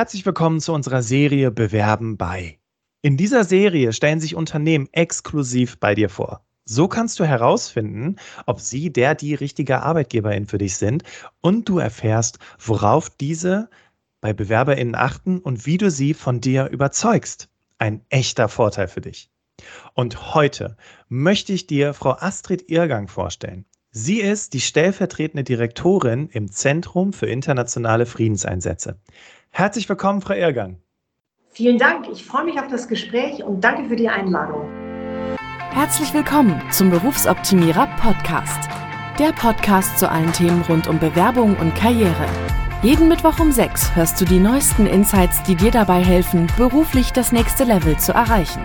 Herzlich willkommen zu unserer Serie Bewerben bei. In dieser Serie stellen sich Unternehmen exklusiv bei dir vor. So kannst du herausfinden, ob sie der die richtige Arbeitgeberin für dich sind und du erfährst, worauf diese bei BewerberInnen achten und wie du sie von dir überzeugst. Ein echter Vorteil für dich. Und heute möchte ich dir Frau Astrid Irrgang vorstellen. Sie ist die stellvertretende Direktorin im Zentrum für internationale Friedenseinsätze. Herzlich willkommen, Frau Irrgang. Vielen Dank. Ich freue mich auf das Gespräch und danke für die Einladung. Herzlich willkommen zum Berufsoptimierer Podcast. Der Podcast zu allen Themen rund um Bewerbung und Karriere. Jeden Mittwoch um 6 hörst du die neuesten Insights, die dir dabei helfen, beruflich das nächste Level zu erreichen.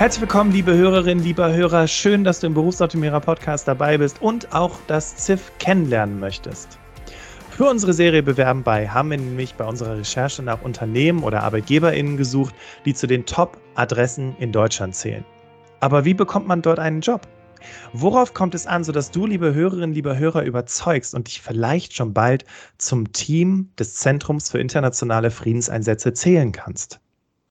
Herzlich willkommen, liebe Hörerinnen, lieber Hörer. Schön, dass du im Berufsoptimierer Podcast dabei bist und auch das ZIF kennenlernen möchtest. Für unsere Serie Bewerben bei haben wir nämlich bei unserer Recherche nach Unternehmen oder ArbeitgeberInnen gesucht, die zu den Top-Adressen in Deutschland zählen. Aber wie bekommt man dort einen Job? Worauf kommt es an, sodass du, liebe Hörerinnen, lieber Hörer, überzeugst und dich vielleicht schon bald zum Team des Zentrums für internationale Friedenseinsätze zählen kannst?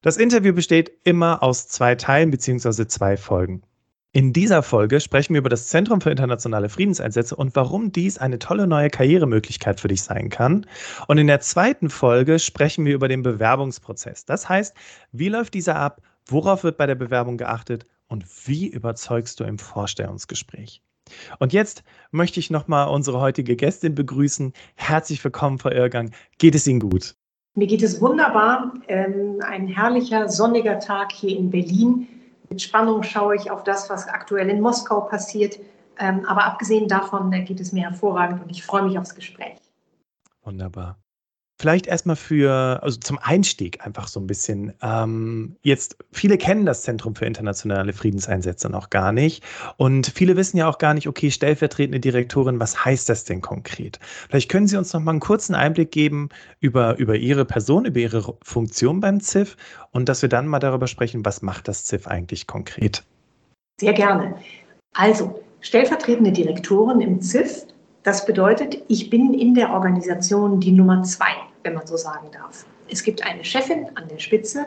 Das Interview besteht immer aus zwei Teilen bzw. zwei Folgen. In dieser Folge sprechen wir über das Zentrum für internationale Friedenseinsätze und warum dies eine tolle neue Karrieremöglichkeit für dich sein kann. Und in der zweiten Folge sprechen wir über den Bewerbungsprozess. Das heißt, wie läuft dieser ab, worauf wird bei der Bewerbung geachtet und wie überzeugst du im Vorstellungsgespräch? Und jetzt möchte ich nochmal unsere heutige Gästin begrüßen. Herzlich willkommen, Frau Irrgang. Geht es Ihnen gut? Mir geht es wunderbar. Ähm, ein herrlicher, sonniger Tag hier in Berlin. Mit Spannung schaue ich auf das, was aktuell in Moskau passiert. Ähm, aber abgesehen davon äh, geht es mir hervorragend und ich freue mich aufs Gespräch. Wunderbar. Vielleicht erstmal für, also zum Einstieg einfach so ein bisschen. Ähm, jetzt, viele kennen das Zentrum für internationale Friedenseinsätze noch gar nicht. Und viele wissen ja auch gar nicht, okay, stellvertretende Direktorin, was heißt das denn konkret? Vielleicht können Sie uns noch mal einen kurzen Einblick geben über, über Ihre Person, über Ihre Funktion beim ZIF und dass wir dann mal darüber sprechen, was macht das ZIF eigentlich konkret? Sehr gerne. Also, stellvertretende Direktorin im ZIF das bedeutet, ich bin in der Organisation die Nummer zwei wenn man so sagen darf. Es gibt eine Chefin an der Spitze,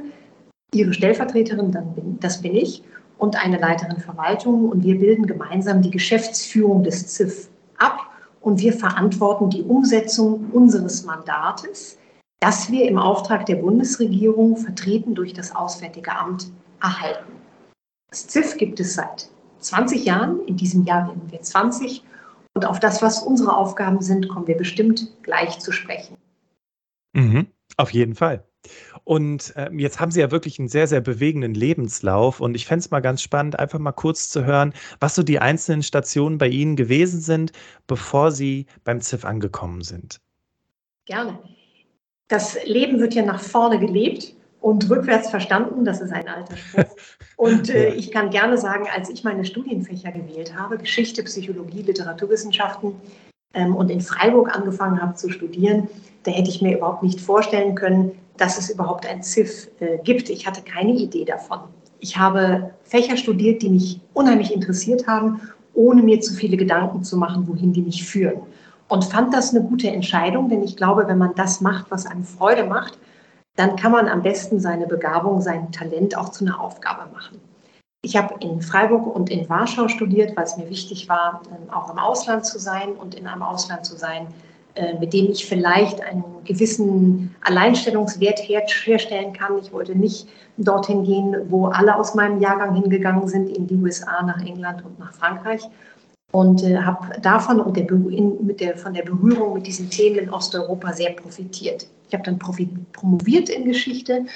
ihre Stellvertreterin, dann bin, das bin ich, und eine Leiterin Verwaltung. Und wir bilden gemeinsam die Geschäftsführung des ZIF ab und wir verantworten die Umsetzung unseres Mandates, das wir im Auftrag der Bundesregierung, vertreten durch das Auswärtige Amt, erhalten. Das ZIF gibt es seit 20 Jahren. In diesem Jahr werden wir 20. Und auf das, was unsere Aufgaben sind, kommen wir bestimmt gleich zu sprechen. Mhm, auf jeden Fall. Und ähm, jetzt haben Sie ja wirklich einen sehr, sehr bewegenden Lebenslauf. Und ich fände es mal ganz spannend, einfach mal kurz zu hören, was so die einzelnen Stationen bei Ihnen gewesen sind, bevor Sie beim ZIF angekommen sind. Gerne. Das Leben wird ja nach vorne gelebt und rückwärts verstanden. Das ist ein alter Spruch. Und äh, ich kann gerne sagen, als ich meine Studienfächer gewählt habe, Geschichte, Psychologie, Literaturwissenschaften, ähm, und in Freiburg angefangen habe zu studieren, da hätte ich mir überhaupt nicht vorstellen können, dass es überhaupt ein ZIF äh, gibt. Ich hatte keine Idee davon. Ich habe Fächer studiert, die mich unheimlich interessiert haben, ohne mir zu viele Gedanken zu machen, wohin die mich führen. Und fand das eine gute Entscheidung, denn ich glaube, wenn man das macht, was einem Freude macht, dann kann man am besten seine Begabung, sein Talent auch zu einer Aufgabe machen. Ich habe in Freiburg und in Warschau studiert, weil es mir wichtig war, ähm, auch im Ausland zu sein und in einem Ausland zu sein, äh, mit dem ich vielleicht einen gewissen Alleinstellungswert herstellen kann. Ich wollte nicht dorthin gehen, wo alle aus meinem Jahrgang hingegangen sind, in die USA, nach England und nach Frankreich. Und äh, habe davon und der, in, der, von der Berührung mit diesen Themen in Osteuropa sehr profitiert. Ich habe dann promoviert in Geschichte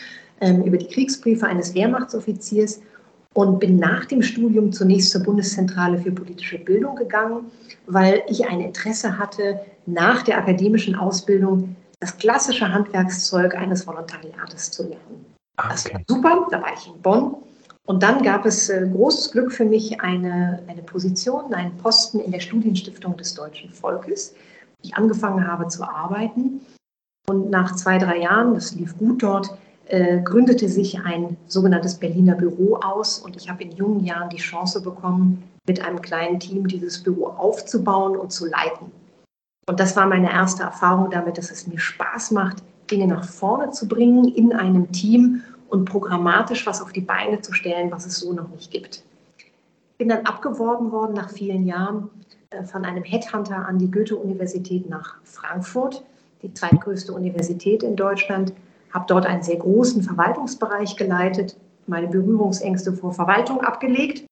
ähm, über die Kriegsbriefe eines Wehrmachtsoffiziers und bin nach dem Studium zunächst zur Bundeszentrale für politische Bildung gegangen, weil ich ein Interesse hatte, nach der akademischen Ausbildung das klassische Handwerkszeug eines Volontariates zu lernen. Okay. Das war super, da war ich in Bonn Und dann gab es äh, großes Glück für mich, eine, eine Position, einen Posten in der Studienstiftung des deutschen Volkes. Ich angefangen habe zu arbeiten. Und nach zwei, drei Jahren, das lief gut dort, äh, gründete sich ein sogenanntes Berliner Büro aus. Und ich habe in jungen Jahren die Chance bekommen, mit einem kleinen Team dieses Büro aufzubauen und zu leiten. Und das war meine erste Erfahrung damit, dass es mir Spaß macht, Dinge nach vorne zu bringen in einem Team und programmatisch was auf die Beine zu stellen, was es so noch nicht gibt. Ich bin dann abgeworben worden nach vielen Jahren äh, von einem Headhunter an die Goethe-Universität nach Frankfurt, die zweitgrößte Universität in Deutschland, habe dort einen sehr großen Verwaltungsbereich geleitet, meine Berührungsängste vor Verwaltung abgelegt.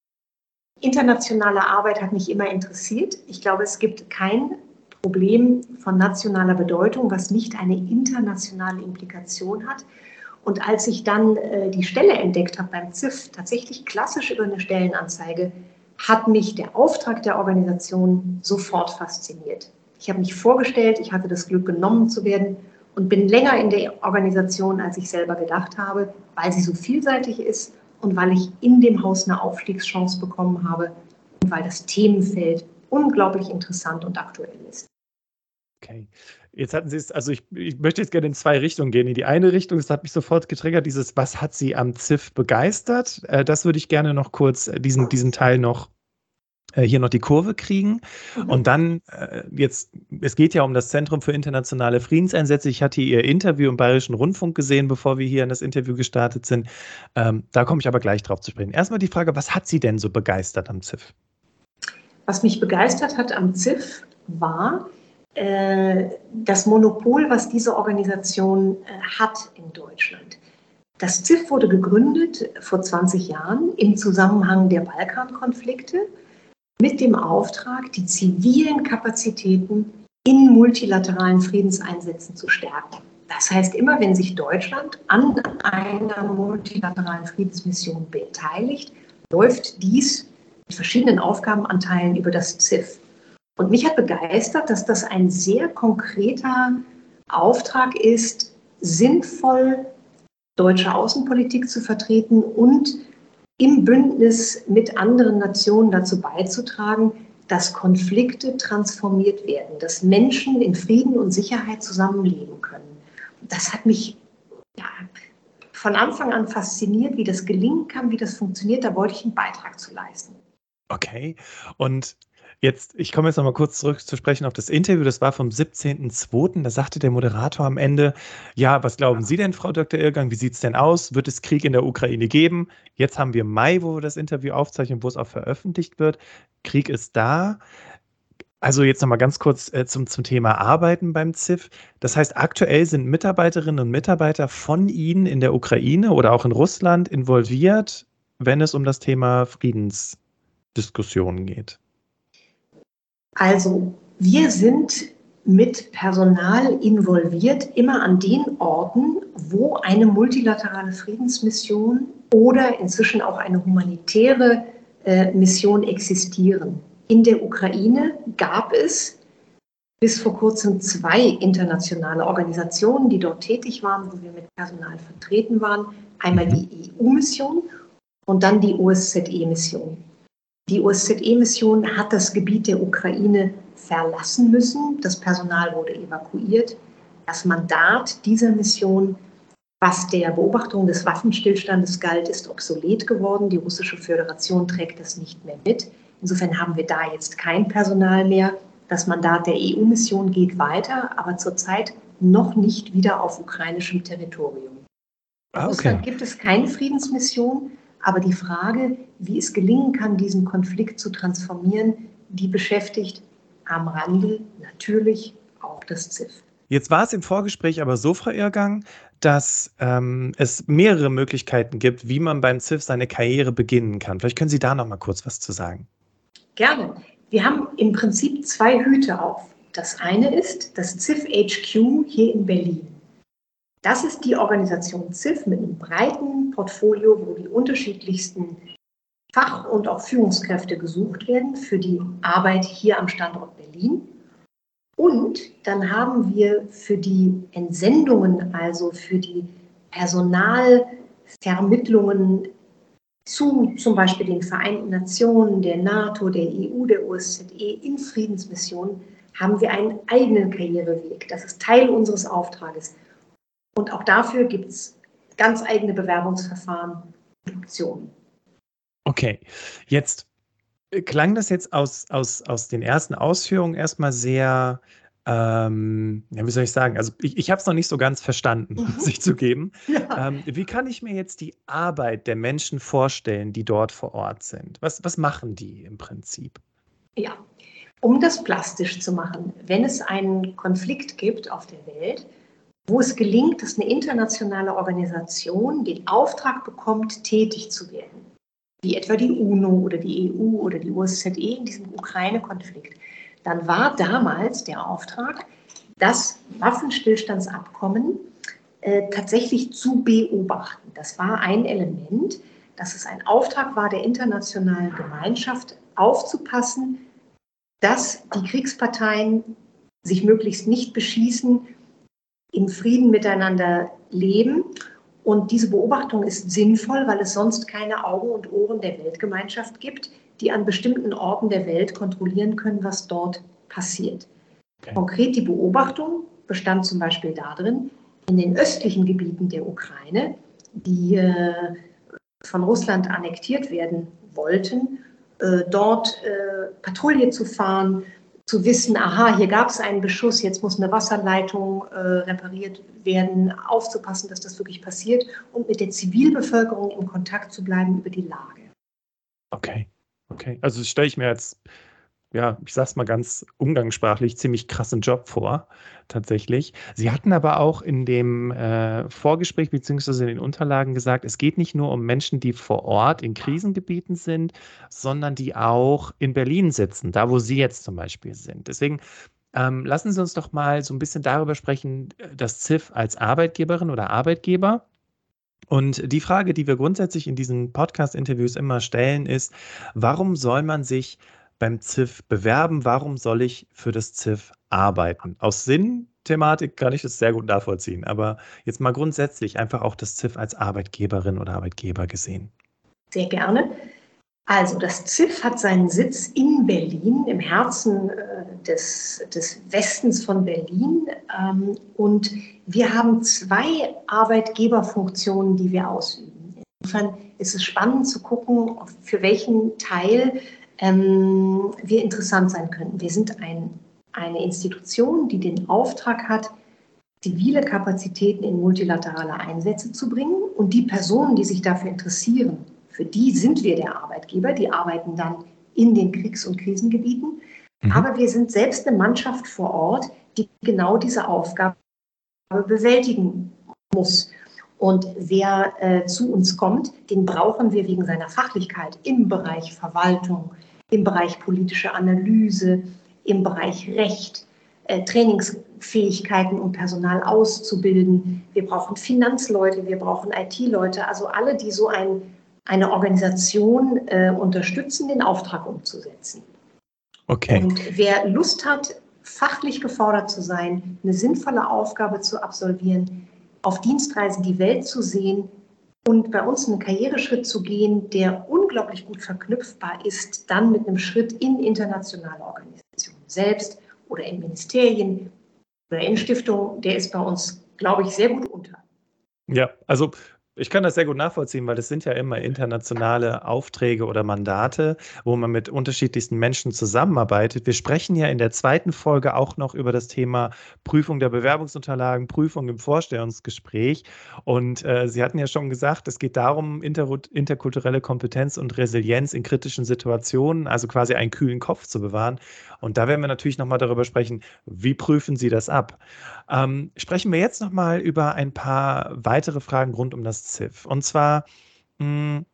Internationale Arbeit hat mich immer interessiert. Ich glaube, es gibt kein Problem von nationaler Bedeutung, was nicht eine internationale Implikation hat. Und als ich dann äh, die Stelle entdeckt habe beim ZIF, tatsächlich klassisch über eine Stellenanzeige, hat mich der Auftrag der Organisation sofort fasziniert. Ich habe mich vorgestellt, ich hatte das Glück, genommen zu werden und bin länger in der Organisation, als ich selber gedacht habe, weil sie so vielseitig ist und weil ich in dem Haus eine Aufstiegschance bekommen habe und weil das Themenfeld unglaublich interessant und aktuell ist. Okay. Jetzt hatten Sie es, also ich, ich, möchte jetzt gerne in zwei Richtungen gehen. In die eine Richtung, das hat mich sofort getriggert, dieses, was hat Sie am ZIF begeistert? Äh, das würde ich gerne noch kurz, äh, diesen, diesen Teil noch hier noch die Kurve kriegen. Mhm. Und dann äh, jetzt, es geht ja um das Zentrum für internationale Friedenseinsätze. Ich hatte Ihr Interview im Bayerischen Rundfunk gesehen, bevor wir hier in das Interview gestartet sind. Ähm, da komme ich aber gleich drauf zu sprechen. Erstmal die Frage, was hat Sie denn so begeistert am ZIF? Was mich begeistert hat am ZIF war, äh, das Monopol, was diese Organisation äh, hat in Deutschland. Das ZIF wurde gegründet vor 20 Jahren im Zusammenhang der Balkankonflikte mit dem Auftrag, die zivilen Kapazitäten in multilateralen Friedenseinsätzen zu stärken. Das heißt, immer wenn sich Deutschland an einer multilateralen Friedensmission beteiligt, läuft dies mit verschiedenen Aufgabenanteilen über das ZIF. Und mich hat begeistert, dass das ein sehr konkreter Auftrag ist, sinnvoll deutsche Außenpolitik zu vertreten und im Bündnis mit anderen Nationen dazu beizutragen, dass Konflikte transformiert werden, dass Menschen in Frieden und Sicherheit zusammenleben können. Das hat mich ja, von Anfang an fasziniert, wie das gelingen kann, wie das funktioniert. Da wollte ich einen Beitrag zu leisten. Okay. Und Jetzt, ich komme jetzt noch mal kurz zurück zu sprechen auf das Interview. Das war vom 17.02. Da sagte der Moderator am Ende: Ja, was glauben Sie denn, Frau Dr. Irrgang? Wie sieht es denn aus? Wird es Krieg in der Ukraine geben? Jetzt haben wir Mai, wo wir das Interview aufzeichnen, wo es auch veröffentlicht wird. Krieg ist da. Also jetzt noch mal ganz kurz äh, zum, zum Thema Arbeiten beim ZIF. Das heißt, aktuell sind Mitarbeiterinnen und Mitarbeiter von Ihnen in der Ukraine oder auch in Russland involviert, wenn es um das Thema Friedensdiskussionen geht. Also wir sind mit Personal involviert, immer an den Orten, wo eine multilaterale Friedensmission oder inzwischen auch eine humanitäre äh, Mission existieren. In der Ukraine gab es bis vor kurzem zwei internationale Organisationen, die dort tätig waren, wo wir mit Personal vertreten waren. Einmal die EU-Mission und dann die OSZE-Mission. Die OSZE-Mission hat das Gebiet der Ukraine verlassen müssen. Das Personal wurde evakuiert. Das Mandat dieser Mission, was der Beobachtung des Waffenstillstandes galt, ist obsolet geworden. Die russische Föderation trägt das nicht mehr mit. Insofern haben wir da jetzt kein Personal mehr. Das Mandat der EU-Mission geht weiter, aber zurzeit noch nicht wieder auf ukrainischem Territorium. Ah, okay. Russland gibt es keine Friedensmission. Aber die Frage, wie es gelingen kann, diesen Konflikt zu transformieren, die beschäftigt am Rande natürlich auch das ZIF. Jetzt war es im Vorgespräch aber so, Frau Irrgang, dass ähm, es mehrere Möglichkeiten gibt, wie man beim ZIF seine Karriere beginnen kann. Vielleicht können Sie da noch mal kurz was zu sagen. Gerne. Wir haben im Prinzip zwei Hüte auf. Das eine ist das ZIF HQ hier in Berlin. Das ist die Organisation ZIF mit einem breiten Portfolio, wo die unterschiedlichsten Fach- und auch Führungskräfte gesucht werden für die Arbeit hier am Standort Berlin. Und dann haben wir für die Entsendungen, also für die Personalvermittlungen zu zum Beispiel den Vereinten Nationen, der NATO, der EU, der OSZE in Friedensmissionen haben wir einen eigenen Karriereweg. Das ist Teil unseres Auftrages. Und auch dafür gibt es ganz eigene Bewerbungsverfahren und Optionen. Okay, jetzt äh, klang das jetzt aus, aus, aus den ersten Ausführungen erstmal sehr, ähm, ja, wie soll ich sagen? Also ich, ich habe es noch nicht so ganz verstanden, mhm. sich zu geben. Ja. Ähm, wie kann ich mir jetzt die Arbeit der Menschen vorstellen, die dort vor Ort sind? Was, was machen die im Prinzip? Ja, um das plastisch zu machen, wenn es einen Konflikt gibt auf der Welt, wo es gelingt, dass eine internationale Organisation den Auftrag bekommt, tätig zu werden, wie etwa die UNO oder die EU oder die OSZE in diesem Ukraine-Konflikt, dann war damals der Auftrag, das Waffenstillstandsabkommen äh, tatsächlich zu beobachten. Das war ein Element, dass es ein Auftrag war der internationalen Gemeinschaft, aufzupassen, dass die Kriegsparteien sich möglichst nicht beschießen, in Frieden miteinander leben. Und diese Beobachtung ist sinnvoll, weil es sonst keine Augen und Ohren der Weltgemeinschaft gibt, die an bestimmten Orten der Welt kontrollieren können, was dort passiert. Konkret die Beobachtung bestand zum Beispiel darin, in den östlichen Gebieten der Ukraine, die äh, von Russland annektiert werden wollten, äh, dort äh, Patrouille zu fahren, zu wissen, aha, hier gab es einen Beschuss, jetzt muss eine Wasserleitung äh, repariert werden, aufzupassen, dass das wirklich passiert und mit der Zivilbevölkerung in Kontakt zu bleiben über die Lage. Okay, okay. Also stelle ich mir jetzt ja, ich sag's mal ganz umgangssprachlich, ziemlich krassen Job vor, tatsächlich. Sie hatten aber auch in dem äh, Vorgespräch beziehungsweise in den Unterlagen gesagt, es geht nicht nur um Menschen, die vor Ort in Krisengebieten sind, sondern die auch in Berlin sitzen, da wo Sie jetzt zum Beispiel sind. Deswegen ähm, lassen Sie uns doch mal so ein bisschen darüber sprechen, das ZIF als Arbeitgeberin oder Arbeitgeber. Und die Frage, die wir grundsätzlich in diesen Podcast-Interviews immer stellen, ist, warum soll man sich beim ZIF bewerben? Warum soll ich für das ZIF arbeiten? Aus Sinnthematik kann ich das sehr gut nachvollziehen, aber jetzt mal grundsätzlich einfach auch das ZIF als Arbeitgeberin oder Arbeitgeber gesehen. Sehr gerne. Also das ZIF hat seinen Sitz in Berlin, im Herzen äh, des, des Westens von Berlin. Ähm, und wir haben zwei Arbeitgeberfunktionen, die wir ausüben. Insofern ist es spannend zu gucken, für welchen Teil ähm, wir interessant sein könnten. Wir sind ein, eine Institution, die den Auftrag hat, zivile Kapazitäten in multilaterale Einsätze zu bringen. Und die Personen, die sich dafür interessieren, für die sind wir der Arbeitgeber. Die arbeiten dann in den Kriegs- und Krisengebieten. Mhm. Aber wir sind selbst eine Mannschaft vor Ort, die genau diese Aufgabe bewältigen muss. Und wer äh, zu uns kommt, den brauchen wir wegen seiner Fachlichkeit im Bereich Verwaltung, im Bereich politische Analyse, im Bereich Recht, äh, Trainingsfähigkeiten und Personal auszubilden. Wir brauchen Finanzleute, wir brauchen IT-Leute, also alle, die so ein, eine Organisation äh, unterstützen, den Auftrag umzusetzen. Okay. Und wer Lust hat, fachlich gefordert zu sein, eine sinnvolle Aufgabe zu absolvieren, auf Dienstreisen die Welt zu sehen, und bei uns einen Karriereschritt zu gehen, der unglaublich gut verknüpfbar ist, dann mit einem Schritt in internationale Organisationen selbst oder in Ministerien oder in Stiftungen, der ist bei uns, glaube ich, sehr gut unter. Ja, also ich kann das sehr gut nachvollziehen, weil das sind ja immer internationale Aufträge oder Mandate, wo man mit unterschiedlichsten Menschen zusammenarbeitet. Wir sprechen ja in der zweiten Folge auch noch über das Thema Prüfung der Bewerbungsunterlagen, Prüfung im Vorstellungsgespräch. Und äh, Sie hatten ja schon gesagt, es geht darum, inter interkulturelle Kompetenz und Resilienz in kritischen Situationen, also quasi einen kühlen Kopf zu bewahren. Und da werden wir natürlich nochmal darüber sprechen, wie prüfen Sie das ab? Ähm, sprechen wir jetzt nochmal über ein paar weitere Fragen rund um das ZIF. Und zwar, mh, hm,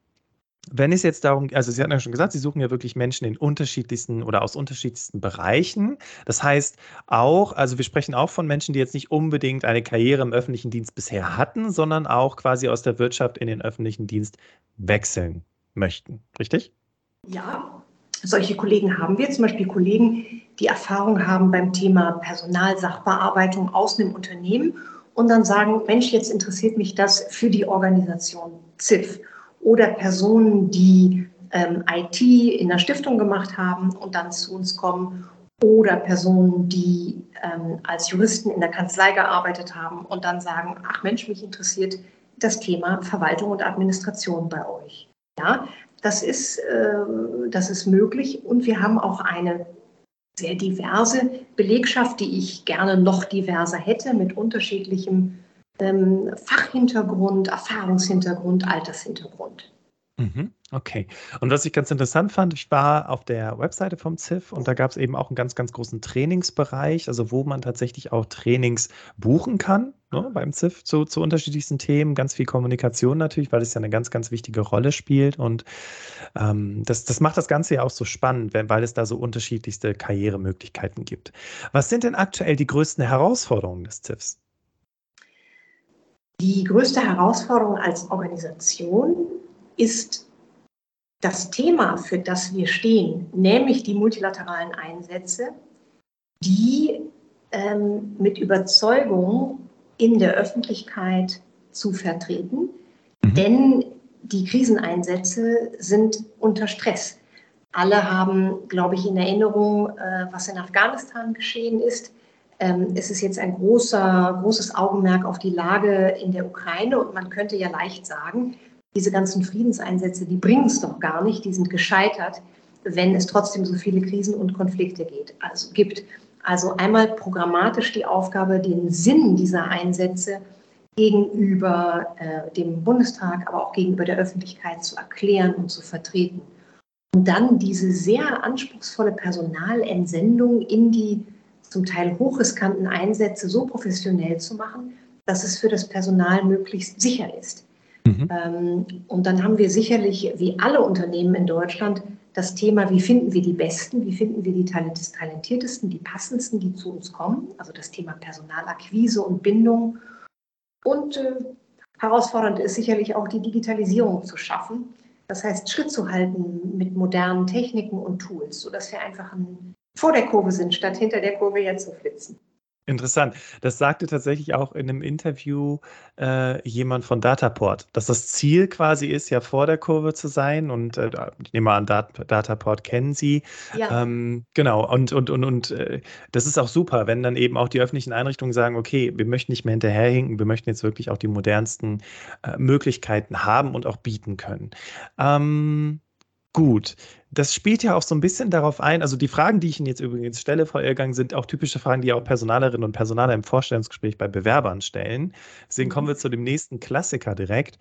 wenn es jetzt darum, also Sie hatten ja schon gesagt, Sie suchen ja wirklich Menschen in unterschiedlichsten oder aus unterschiedlichsten Bereichen. Das heißt auch, also wir sprechen auch von Menschen, die jetzt nicht unbedingt eine Karriere im öffentlichen Dienst bisher hatten, sondern auch quasi aus der Wirtschaft in den öffentlichen Dienst wechseln möchten. Richtig? Ja, solche Kollegen haben wir, zum Beispiel Kollegen, die Erfahrung haben beim Thema Personalsachbearbeitung aus einem Unternehmen und dann sagen, Mensch, jetzt interessiert mich das für die Organisation ZIF. oder Personen, die ähm, IT in der Stiftung gemacht haben und dann zu uns kommen oder Personen, die ähm, als Juristen in der Kanzlei gearbeitet haben und dann sagen, ach Mensch, mich interessiert das Thema Verwaltung und Administration bei euch. Ja, das ist, äh, das ist möglich und wir haben auch eine sehr diverse Belegschaft, die ich gerne noch diverser hätte mit unterschiedlichem ähm, Fachhintergrund, Erfahrungshintergrund, Altershintergrund. Mhm, okay. Und was ich ganz interessant fand, ich war auf der Webseite vom ZIF und da gab es eben auch einen ganz, ganz großen Trainingsbereich, also wo man tatsächlich auch Trainings buchen kann ne, beim ZIF zu, zu unterschiedlichsten Themen. Ganz viel Kommunikation natürlich, weil es ja eine ganz, ganz wichtige Rolle spielt. Und ähm, das, das macht das Ganze ja auch so spannend, weil es da so unterschiedlichste Karrieremöglichkeiten gibt. Was sind denn aktuell die größten Herausforderungen des ZIFs? Die größte Herausforderung als Organisation ist das Thema, für das wir stehen, nämlich die multilateralen Einsätze, die ähm, mit Überzeugung in der Öffentlichkeit zu vertreten. Mhm. Denn die Kriseneinsätze sind unter Stress. Alle haben, glaube ich, in Erinnerung, äh, was in Afghanistan geschehen ist. Ähm, es ist jetzt ein großer, großes Augenmerk auf die Lage in der Ukraine und man könnte ja leicht sagen, diese ganzen Friedenseinsätze, die bringen es doch gar nicht, die sind gescheitert, wenn es trotzdem so viele Krisen und Konflikte geht, also gibt. Also einmal programmatisch die Aufgabe, den Sinn dieser Einsätze gegenüber äh, dem Bundestag, aber auch gegenüber der Öffentlichkeit zu erklären und zu vertreten. Und dann diese sehr anspruchsvolle Personalentsendung in die zum Teil hochriskanten Einsätze so professionell zu machen, dass es für das Personal möglichst sicher ist. Mhm. Ähm, und dann haben wir sicherlich, wie alle Unternehmen in Deutschland, das Thema, wie finden wir die Besten, wie finden wir die talentiertesten, die passendsten, die zu uns kommen. Also das Thema Personalakquise und Bindung. Und äh, herausfordernd ist sicherlich auch die Digitalisierung zu schaffen. Das heißt, Schritt zu halten mit modernen Techniken und Tools, sodass wir einfach ein, vor der Kurve sind, statt hinter der Kurve jetzt zu flitzen. Interessant. Das sagte tatsächlich auch in einem Interview äh, jemand von Dataport, dass das Ziel quasi ist, ja vor der Kurve zu sein. Und äh, ich nehme an, Dat Dataport kennen Sie. Ja. Ähm, genau. Und, und, und, und äh, das ist auch super, wenn dann eben auch die öffentlichen Einrichtungen sagen, okay, wir möchten nicht mehr hinterherhinken, wir möchten jetzt wirklich auch die modernsten äh, Möglichkeiten haben und auch bieten können. Ähm, Gut, das spielt ja auch so ein bisschen darauf ein, also die Fragen, die ich Ihnen jetzt übrigens stelle, Frau Irrgang, sind auch typische Fragen, die auch Personalerinnen und Personaler im Vorstellungsgespräch bei Bewerbern stellen. Deswegen kommen wir zu dem nächsten Klassiker direkt.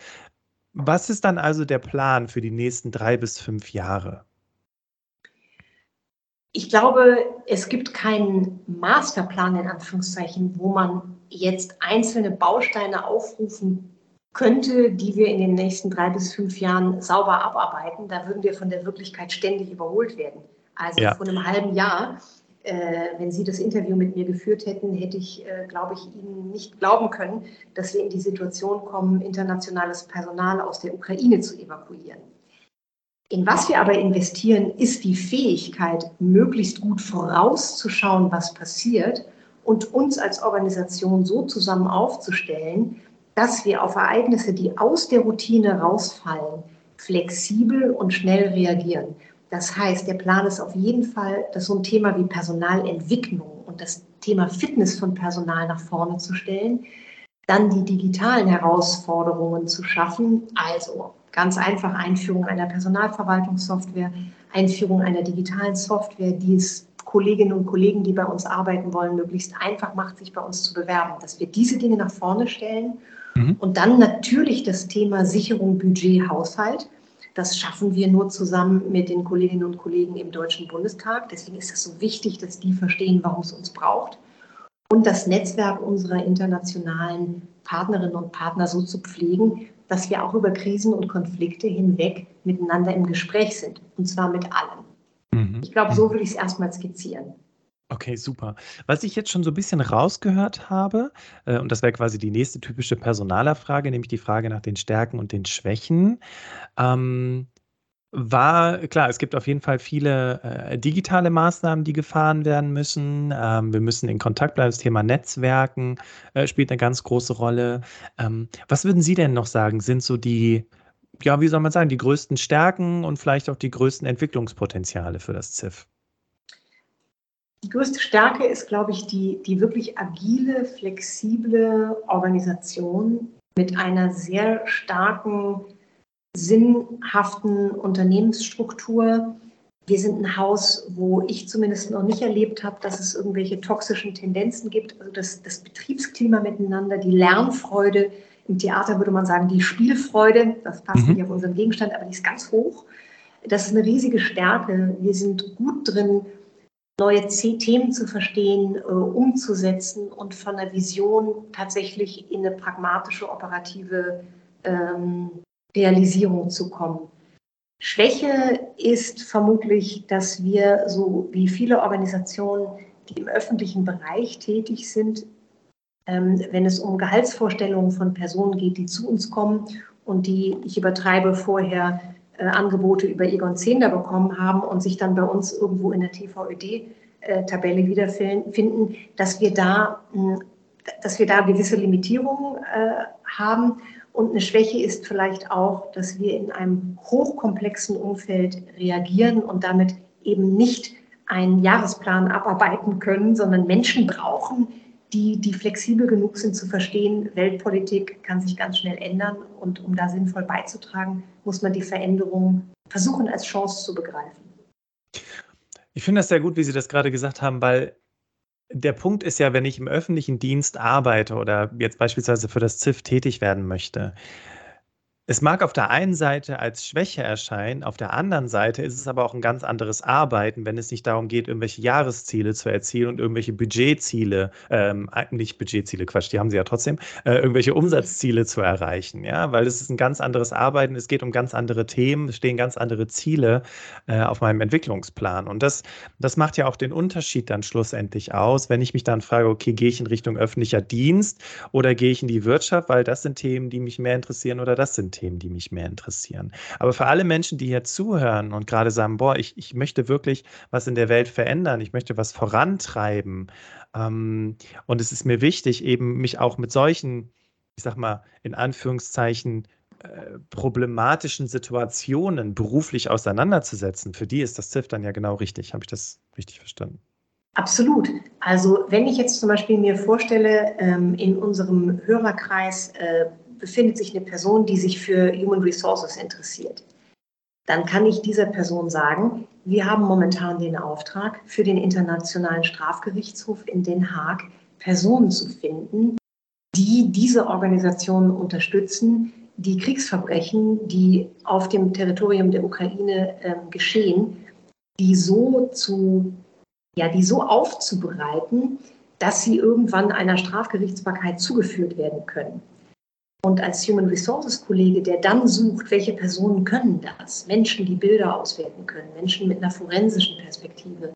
Was ist dann also der Plan für die nächsten drei bis fünf Jahre? Ich glaube, es gibt keinen Masterplan in Anführungszeichen, wo man jetzt einzelne Bausteine aufrufen könnte, die wir in den nächsten drei bis fünf Jahren sauber abarbeiten, da würden wir von der Wirklichkeit ständig überholt werden. Also ja. vor einem halben Jahr, äh, wenn Sie das Interview mit mir geführt hätten, hätte ich, äh, glaube ich, Ihnen nicht glauben können, dass wir in die Situation kommen, internationales Personal aus der Ukraine zu evakuieren. In was wir aber investieren, ist die Fähigkeit, möglichst gut vorauszuschauen, was passiert und uns als Organisation so zusammen aufzustellen, dass wir auf Ereignisse, die aus der Routine rausfallen, flexibel und schnell reagieren. Das heißt, der Plan ist auf jeden Fall, dass so ein Thema wie Personalentwicklung und das Thema Fitness von Personal nach vorne zu stellen, dann die digitalen Herausforderungen zu schaffen, also ganz einfach Einführung einer Personalverwaltungssoftware, Einführung einer digitalen Software, die es Kolleginnen und Kollegen, die bei uns arbeiten wollen, möglichst einfach macht, sich bei uns zu bewerben, dass wir diese Dinge nach vorne stellen Mhm. Und dann natürlich das Thema Sicherung, Budget, Haushalt. Das schaffen wir nur zusammen mit den Kolleginnen und Kollegen im Deutschen Bundestag. Deswegen ist es so wichtig, dass die verstehen, warum es uns braucht. Und das Netzwerk unserer internationalen Partnerinnen und Partner so zu pflegen, dass wir auch über Krisen und Konflikte hinweg miteinander im Gespräch sind. Und zwar mit allen. Mhm. Ich glaube, so will ich es erstmal skizzieren. Okay, super. Was ich jetzt schon so ein bisschen rausgehört habe, äh, und das wäre quasi die nächste typische Personalerfrage, nämlich die Frage nach den Stärken und den Schwächen, ähm, war klar, es gibt auf jeden Fall viele äh, digitale Maßnahmen, die gefahren werden müssen. Ähm, wir müssen in Kontakt bleiben. Das Thema Netzwerken äh, spielt eine ganz große Rolle. Ähm, was würden Sie denn noch sagen, sind so die ja, wie soll man sagen, die größten Stärken und vielleicht auch die größten Entwicklungspotenziale für das ZIF? Die größte Stärke ist, glaube ich, die, die wirklich agile, flexible Organisation mit einer sehr starken, sinnhaften Unternehmensstruktur. Wir sind ein Haus, wo ich zumindest noch nicht erlebt habe, dass es irgendwelche toxischen Tendenzen gibt. Also das, das Betriebsklima miteinander, die Lernfreude. Im Theater würde man sagen, die Spielfreude. Das passt mhm. nicht auf unseren Gegenstand, aber die ist ganz hoch. Das ist eine riesige Stärke. Wir sind gut drin, neue Themen zu verstehen, äh, umzusetzen und von der Vision tatsächlich in eine pragmatische, operative ähm, Realisierung zu kommen. Schwäche ist vermutlich, dass wir, so wie viele Organisationen, die im öffentlichen Bereich tätig sind, ähm, wenn es um Gehaltsvorstellungen von Personen geht, die zu uns kommen und die, ich übertreibe, vorher äh, Angebote über Egon Zehnder bekommen haben und sich dann bei uns irgendwo in der TVÖD-Tabelle äh, wiederfinden, dass wir da, mh, dass wir da gewisse Limitierungen äh, haben. Und eine Schwäche ist vielleicht auch, dass wir in einem hochkomplexen Umfeld reagieren und damit eben nicht einen Jahresplan abarbeiten können, sondern Menschen brauchen, die, die flexibel genug sind zu verstehen, Weltpolitik kann sich ganz schnell ändern und um da sinnvoll beizutragen, muss man die Veränderung versuchen als Chance zu begreifen. Ich finde das sehr gut, wie Sie das gerade gesagt haben, weil der Punkt ist ja, wenn ich im öffentlichen Dienst arbeite oder jetzt beispielsweise für das ZIF tätig werden möchte, es mag auf der einen Seite als Schwäche erscheinen, auf der anderen Seite ist es aber auch ein ganz anderes Arbeiten, wenn es nicht darum geht, irgendwelche Jahresziele zu erzielen und irgendwelche Budgetziele, ähm, nicht Budgetziele, Quatsch, die haben sie ja trotzdem, äh, irgendwelche Umsatzziele zu erreichen, ja, weil es ist ein ganz anderes Arbeiten, es geht um ganz andere Themen, es stehen ganz andere Ziele äh, auf meinem Entwicklungsplan. Und das, das macht ja auch den Unterschied dann schlussendlich aus, wenn ich mich dann frage, okay, gehe ich in Richtung öffentlicher Dienst oder gehe ich in die Wirtschaft, weil das sind Themen, die mich mehr interessieren oder das sind Themen, Themen, die mich mehr interessieren. Aber für alle Menschen, die hier zuhören und gerade sagen, boah, ich, ich möchte wirklich was in der Welt verändern, ich möchte was vorantreiben. Ähm, und es ist mir wichtig, eben mich auch mit solchen, ich sag mal, in Anführungszeichen, äh, problematischen Situationen beruflich auseinanderzusetzen. Für die ist das ZIF dann ja genau richtig. Habe ich das richtig verstanden? Absolut. Also wenn ich jetzt zum Beispiel mir vorstelle, ähm, in unserem Hörerkreis äh, befindet sich eine Person, die sich für Human Resources interessiert. Dann kann ich dieser Person sagen, wir haben momentan den Auftrag, für den Internationalen Strafgerichtshof in Den Haag Personen zu finden, die diese Organisationen unterstützen, die Kriegsverbrechen, die auf dem Territorium der Ukraine äh, geschehen, die so zu, ja, die so aufzubereiten, dass sie irgendwann einer Strafgerichtsbarkeit zugeführt werden können. Und als Human Resources Kollege, der dann sucht, welche Personen können das? Menschen, die Bilder auswerten können, Menschen mit einer forensischen Perspektive,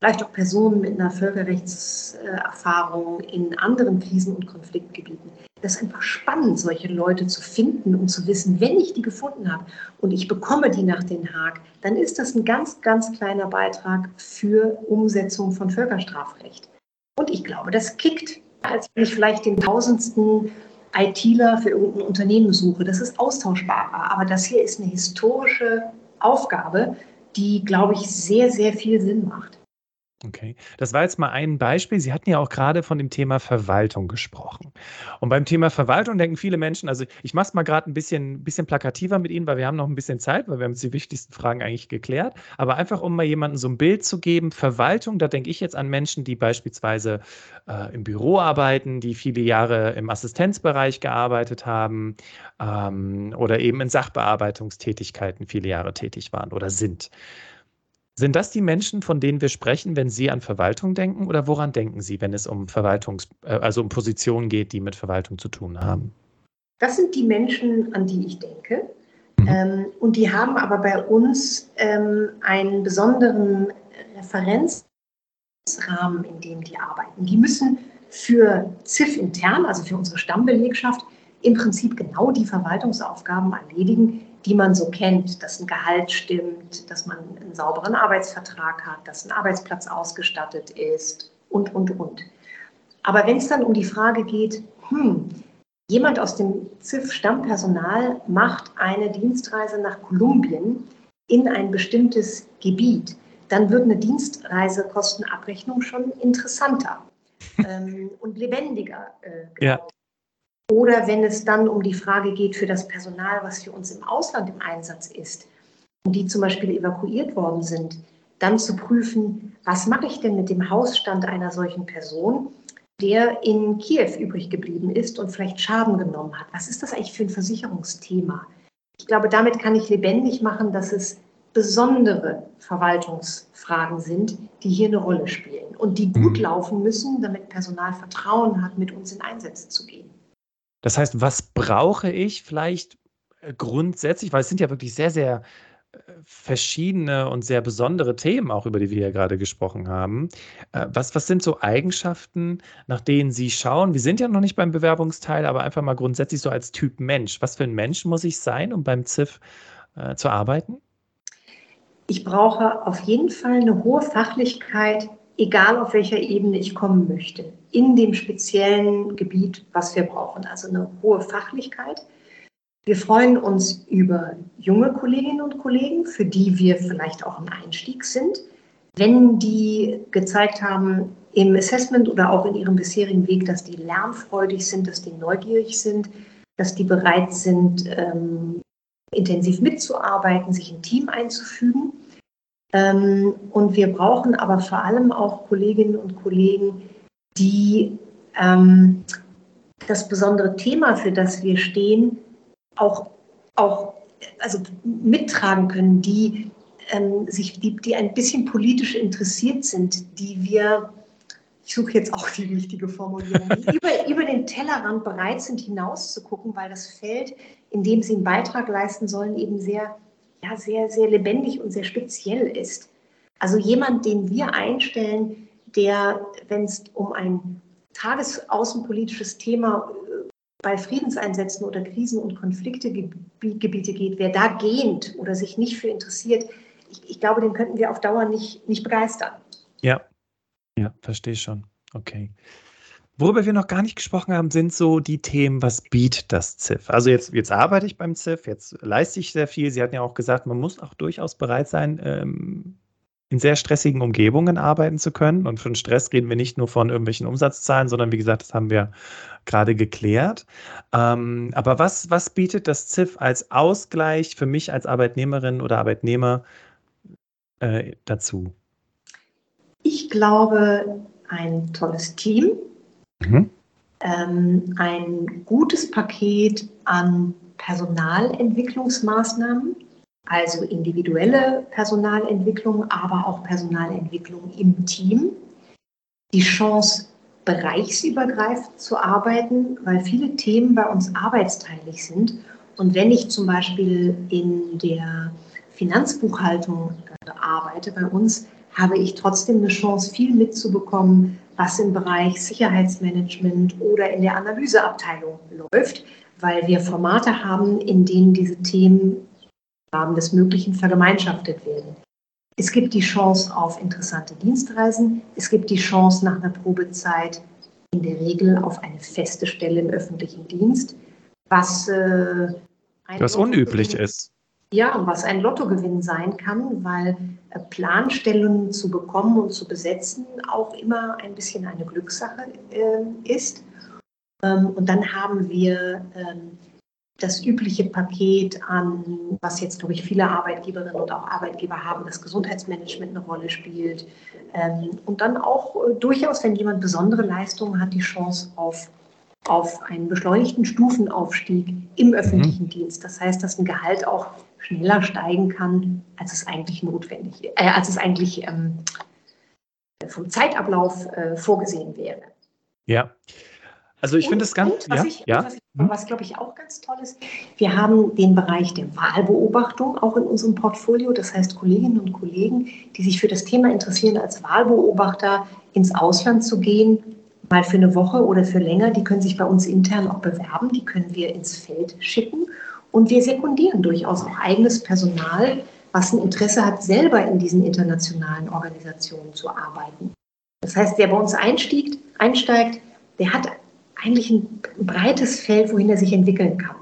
vielleicht auch Personen mit einer Völkerrechtserfahrung in anderen Krisen- und Konfliktgebieten. Das ist einfach spannend, solche Leute zu finden und zu wissen, wenn ich die gefunden habe und ich bekomme die nach Den Haag, dann ist das ein ganz, ganz kleiner Beitrag für Umsetzung von Völkerstrafrecht. Und ich glaube, das kickt, als wenn ich vielleicht den tausendsten ITler für irgendein Unternehmen suche. Das ist austauschbarer. Aber das hier ist eine historische Aufgabe, die, glaube ich, sehr, sehr viel Sinn macht. Okay, das war jetzt mal ein Beispiel. Sie hatten ja auch gerade von dem Thema Verwaltung gesprochen. Und beim Thema Verwaltung denken viele Menschen, also ich mache es mal gerade ein bisschen, bisschen plakativer mit Ihnen, weil wir haben noch ein bisschen Zeit, weil wir haben die wichtigsten Fragen eigentlich geklärt. Aber einfach, um mal jemandem so ein Bild zu geben, Verwaltung, da denke ich jetzt an Menschen, die beispielsweise äh, im Büro arbeiten, die viele Jahre im Assistenzbereich gearbeitet haben ähm, oder eben in Sachbearbeitungstätigkeiten viele Jahre tätig waren oder sind. Sind das die Menschen, von denen wir sprechen, wenn Sie an Verwaltung denken? Oder woran denken Sie, wenn es um Verwaltungs-, äh, also um Positionen geht, die mit Verwaltung zu tun haben? Das sind die Menschen, an die ich denke. Mhm. Ähm, und die haben aber bei uns ähm, einen besonderen Referenzrahmen, in dem die arbeiten. Die müssen für ZIF intern, also für unsere Stammbelegschaft, im Prinzip genau die Verwaltungsaufgaben erledigen, die man so kennt, dass ein Gehalt stimmt, dass man einen sauberen Arbeitsvertrag hat, dass ein Arbeitsplatz ausgestattet ist und, und, und. Aber wenn es dann um die Frage geht, hm, jemand aus dem ZIF-Stammpersonal macht eine Dienstreise nach Kolumbien in ein bestimmtes Gebiet, dann wird eine Dienstreisekostenabrechnung schon interessanter ähm, und lebendiger. Äh, ja. Oder wenn es dann um die Frage geht für das Personal, was für uns im Ausland im Einsatz ist und die zum Beispiel evakuiert worden sind, dann zu prüfen, was mache ich denn mit dem Hausstand einer solchen Person, der in Kiew übrig geblieben ist und vielleicht Schaden genommen hat. Was ist das eigentlich für ein Versicherungsthema? Ich glaube, damit kann ich lebendig machen, dass es besondere Verwaltungsfragen sind, die hier eine Rolle spielen und die gut mhm. laufen müssen, damit Personal Vertrauen hat, mit uns in Einsätze zu gehen. Das heißt, was brauche ich vielleicht äh, grundsätzlich, weil es sind ja wirklich sehr, sehr äh, verschiedene und sehr besondere Themen, auch über die wir hier gerade gesprochen haben. Äh, was, was sind so Eigenschaften, nach denen Sie schauen? Wir sind ja noch nicht beim Bewerbungsteil, aber einfach mal grundsätzlich so als Typ Mensch. Was für ein Mensch muss ich sein, um beim ZIF äh, zu arbeiten? Ich brauche auf jeden Fall eine hohe Fachlichkeit egal auf welcher Ebene ich kommen möchte, in dem speziellen Gebiet, was wir brauchen. Also eine hohe Fachlichkeit. Wir freuen uns über junge Kolleginnen und Kollegen, für die wir vielleicht auch ein Einstieg sind. Wenn die gezeigt haben im Assessment oder auch in ihrem bisherigen Weg, dass die lernfreudig sind, dass die neugierig sind, dass die bereit sind, ähm, intensiv mitzuarbeiten, sich in Team einzufügen, und wir brauchen aber vor allem auch Kolleginnen und Kollegen, die ähm, das besondere Thema, für das wir stehen, auch, auch also mittragen können, die, ähm, sich, die, die ein bisschen politisch interessiert sind, die wir, ich suche jetzt auch die richtige Formulierung, die über, über den Tellerrand bereit sind, hinauszugucken, weil das Feld, in dem sie einen Beitrag leisten sollen, eben sehr ja, sehr, sehr lebendig und sehr speziell ist. Also jemand, den wir einstellen, der, wenn es um ein tagesaußenpolitisches Thema äh, bei Friedenseinsätzen oder Krisen- und Konfliktegebiete geht, wer da gehend oder sich nicht für interessiert, ich, ich glaube, den könnten wir auf Dauer nicht, nicht begeistern. Ja, ja, verstehe schon. Okay. Worüber wir noch gar nicht gesprochen haben, sind so die Themen, was bietet das ZIF? Also jetzt, jetzt arbeite ich beim ZIF, jetzt leiste ich sehr viel. Sie hatten ja auch gesagt, man muss auch durchaus bereit sein, ähm, in sehr stressigen Umgebungen arbeiten zu können. Und von Stress reden wir nicht nur von irgendwelchen Umsatzzahlen, sondern wie gesagt, das haben wir gerade geklärt. Ähm, aber was, was bietet das ZIF als Ausgleich für mich als Arbeitnehmerin oder Arbeitnehmer äh, dazu? Ich glaube, ein tolles Team, Mhm. Ähm, ein gutes Paket an Personalentwicklungsmaßnahmen, also individuelle Personalentwicklung, aber auch Personalentwicklung im Team. Die Chance, bereichsübergreifend zu arbeiten, weil viele Themen bei uns arbeitsteilig sind. Und wenn ich zum Beispiel in der Finanzbuchhaltung arbeite bei uns, habe ich trotzdem eine Chance, viel mitzubekommen, was im Bereich Sicherheitsmanagement oder in der Analyseabteilung läuft, weil wir Formate haben, in denen diese Themen im Rahmen des Möglichen vergemeinschaftet werden. Es gibt die Chance auf interessante Dienstreisen. Es gibt die Chance nach einer Probezeit in der Regel auf eine feste Stelle im öffentlichen Dienst, was, äh, was unüblich ist. Ja, was ein Lottogewinn sein kann, weil äh, Planstellungen zu bekommen und zu besetzen auch immer ein bisschen eine Glückssache äh, ist. Ähm, und dann haben wir ähm, das übliche Paket an, was jetzt, glaube ich, viele Arbeitgeberinnen und auch Arbeitgeber haben, dass Gesundheitsmanagement eine Rolle spielt. Ähm, und dann auch äh, durchaus, wenn jemand besondere Leistungen hat, die Chance auf, auf einen beschleunigten Stufenaufstieg im öffentlichen mhm. Dienst. Das heißt, dass ein Gehalt auch schneller steigen kann, als es eigentlich notwendig, äh, als es eigentlich ähm, vom Zeitablauf äh, vorgesehen wäre. Ja. Also ich finde es ganz, und, was, ich, ja. was, hm? was glaube ich auch ganz toll ist, wir haben den Bereich der Wahlbeobachtung auch in unserem Portfolio. Das heißt, Kolleginnen und Kollegen, die sich für das Thema interessieren, als Wahlbeobachter ins Ausland zu gehen, mal für eine Woche oder für länger, die können sich bei uns intern auch bewerben, die können wir ins Feld schicken und wir sekundieren durchaus auch eigenes Personal, was ein Interesse hat, selber in diesen internationalen Organisationen zu arbeiten. Das heißt, wer bei uns einstiegt, einsteigt, der hat eigentlich ein breites Feld, wohin er sich entwickeln kann.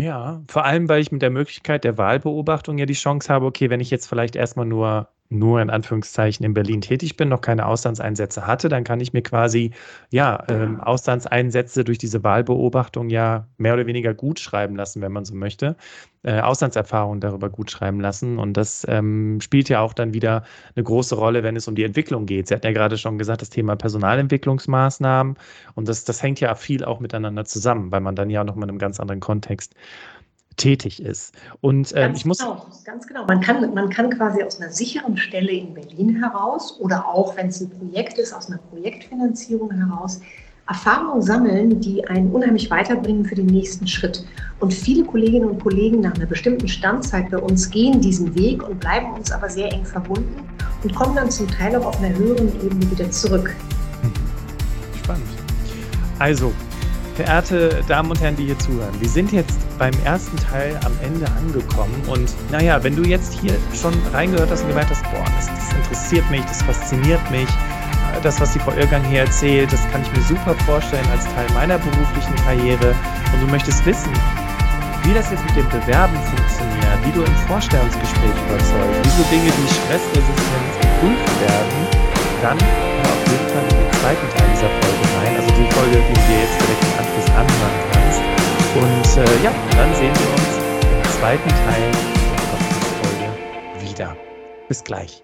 Ja, vor allem, weil ich mit der Möglichkeit der Wahlbeobachtung ja die Chance habe, okay, wenn ich jetzt vielleicht erstmal nur nur in Anführungszeichen in Berlin tätig bin, noch keine Auslandseinsätze hatte, dann kann ich mir quasi ja ähm, Auslandseinsätze durch diese Wahlbeobachtung ja mehr oder weniger gut schreiben lassen, wenn man so möchte, äh, Auslandserfahrungen darüber gut schreiben lassen. Und das ähm, spielt ja auch dann wieder eine große Rolle, wenn es um die Entwicklung geht. Sie hatten ja gerade schon gesagt, das Thema Personalentwicklungsmaßnahmen. Und das, das hängt ja viel auch miteinander zusammen, weil man dann ja noch mal in einem ganz anderen Kontext tätig ist. Und ähm, ich muss. Genau, ganz genau. Man kann, man kann quasi aus einer sicheren Stelle in Berlin heraus oder auch, wenn es ein Projekt ist, aus einer Projektfinanzierung heraus Erfahrungen sammeln, die einen unheimlich weiterbringen für den nächsten Schritt. Und viele Kolleginnen und Kollegen nach einer bestimmten Standzeit bei uns gehen diesen Weg und bleiben uns aber sehr eng verbunden und kommen dann zum Teil auch auf einer höheren Ebene wieder zurück. Spannend. Also, Verehrte Damen und Herren, die hier zuhören, wir sind jetzt beim ersten Teil am Ende angekommen. Und naja, wenn du jetzt hier schon reingehört hast und gemeint hast, boah, das, das interessiert mich, das fasziniert mich, äh, das, was die Frau Irrgang hier erzählt, das kann ich mir super vorstellen als Teil meiner beruflichen Karriere. Und du möchtest wissen, wie das jetzt mit dem Bewerben funktioniert, wie du im Vorstellungsgespräch überzeugst, wie so Dinge wie Stressresistenz geprüft werden, dann hör auf jeden Fall in den zweiten Teil dieser Folge rein. Also Folge, die du dir jetzt direkt im Anschluss anhören kannst. Und äh, ja, dann sehen wir uns im zweiten Teil der Podcast-Folge wieder. Bis gleich.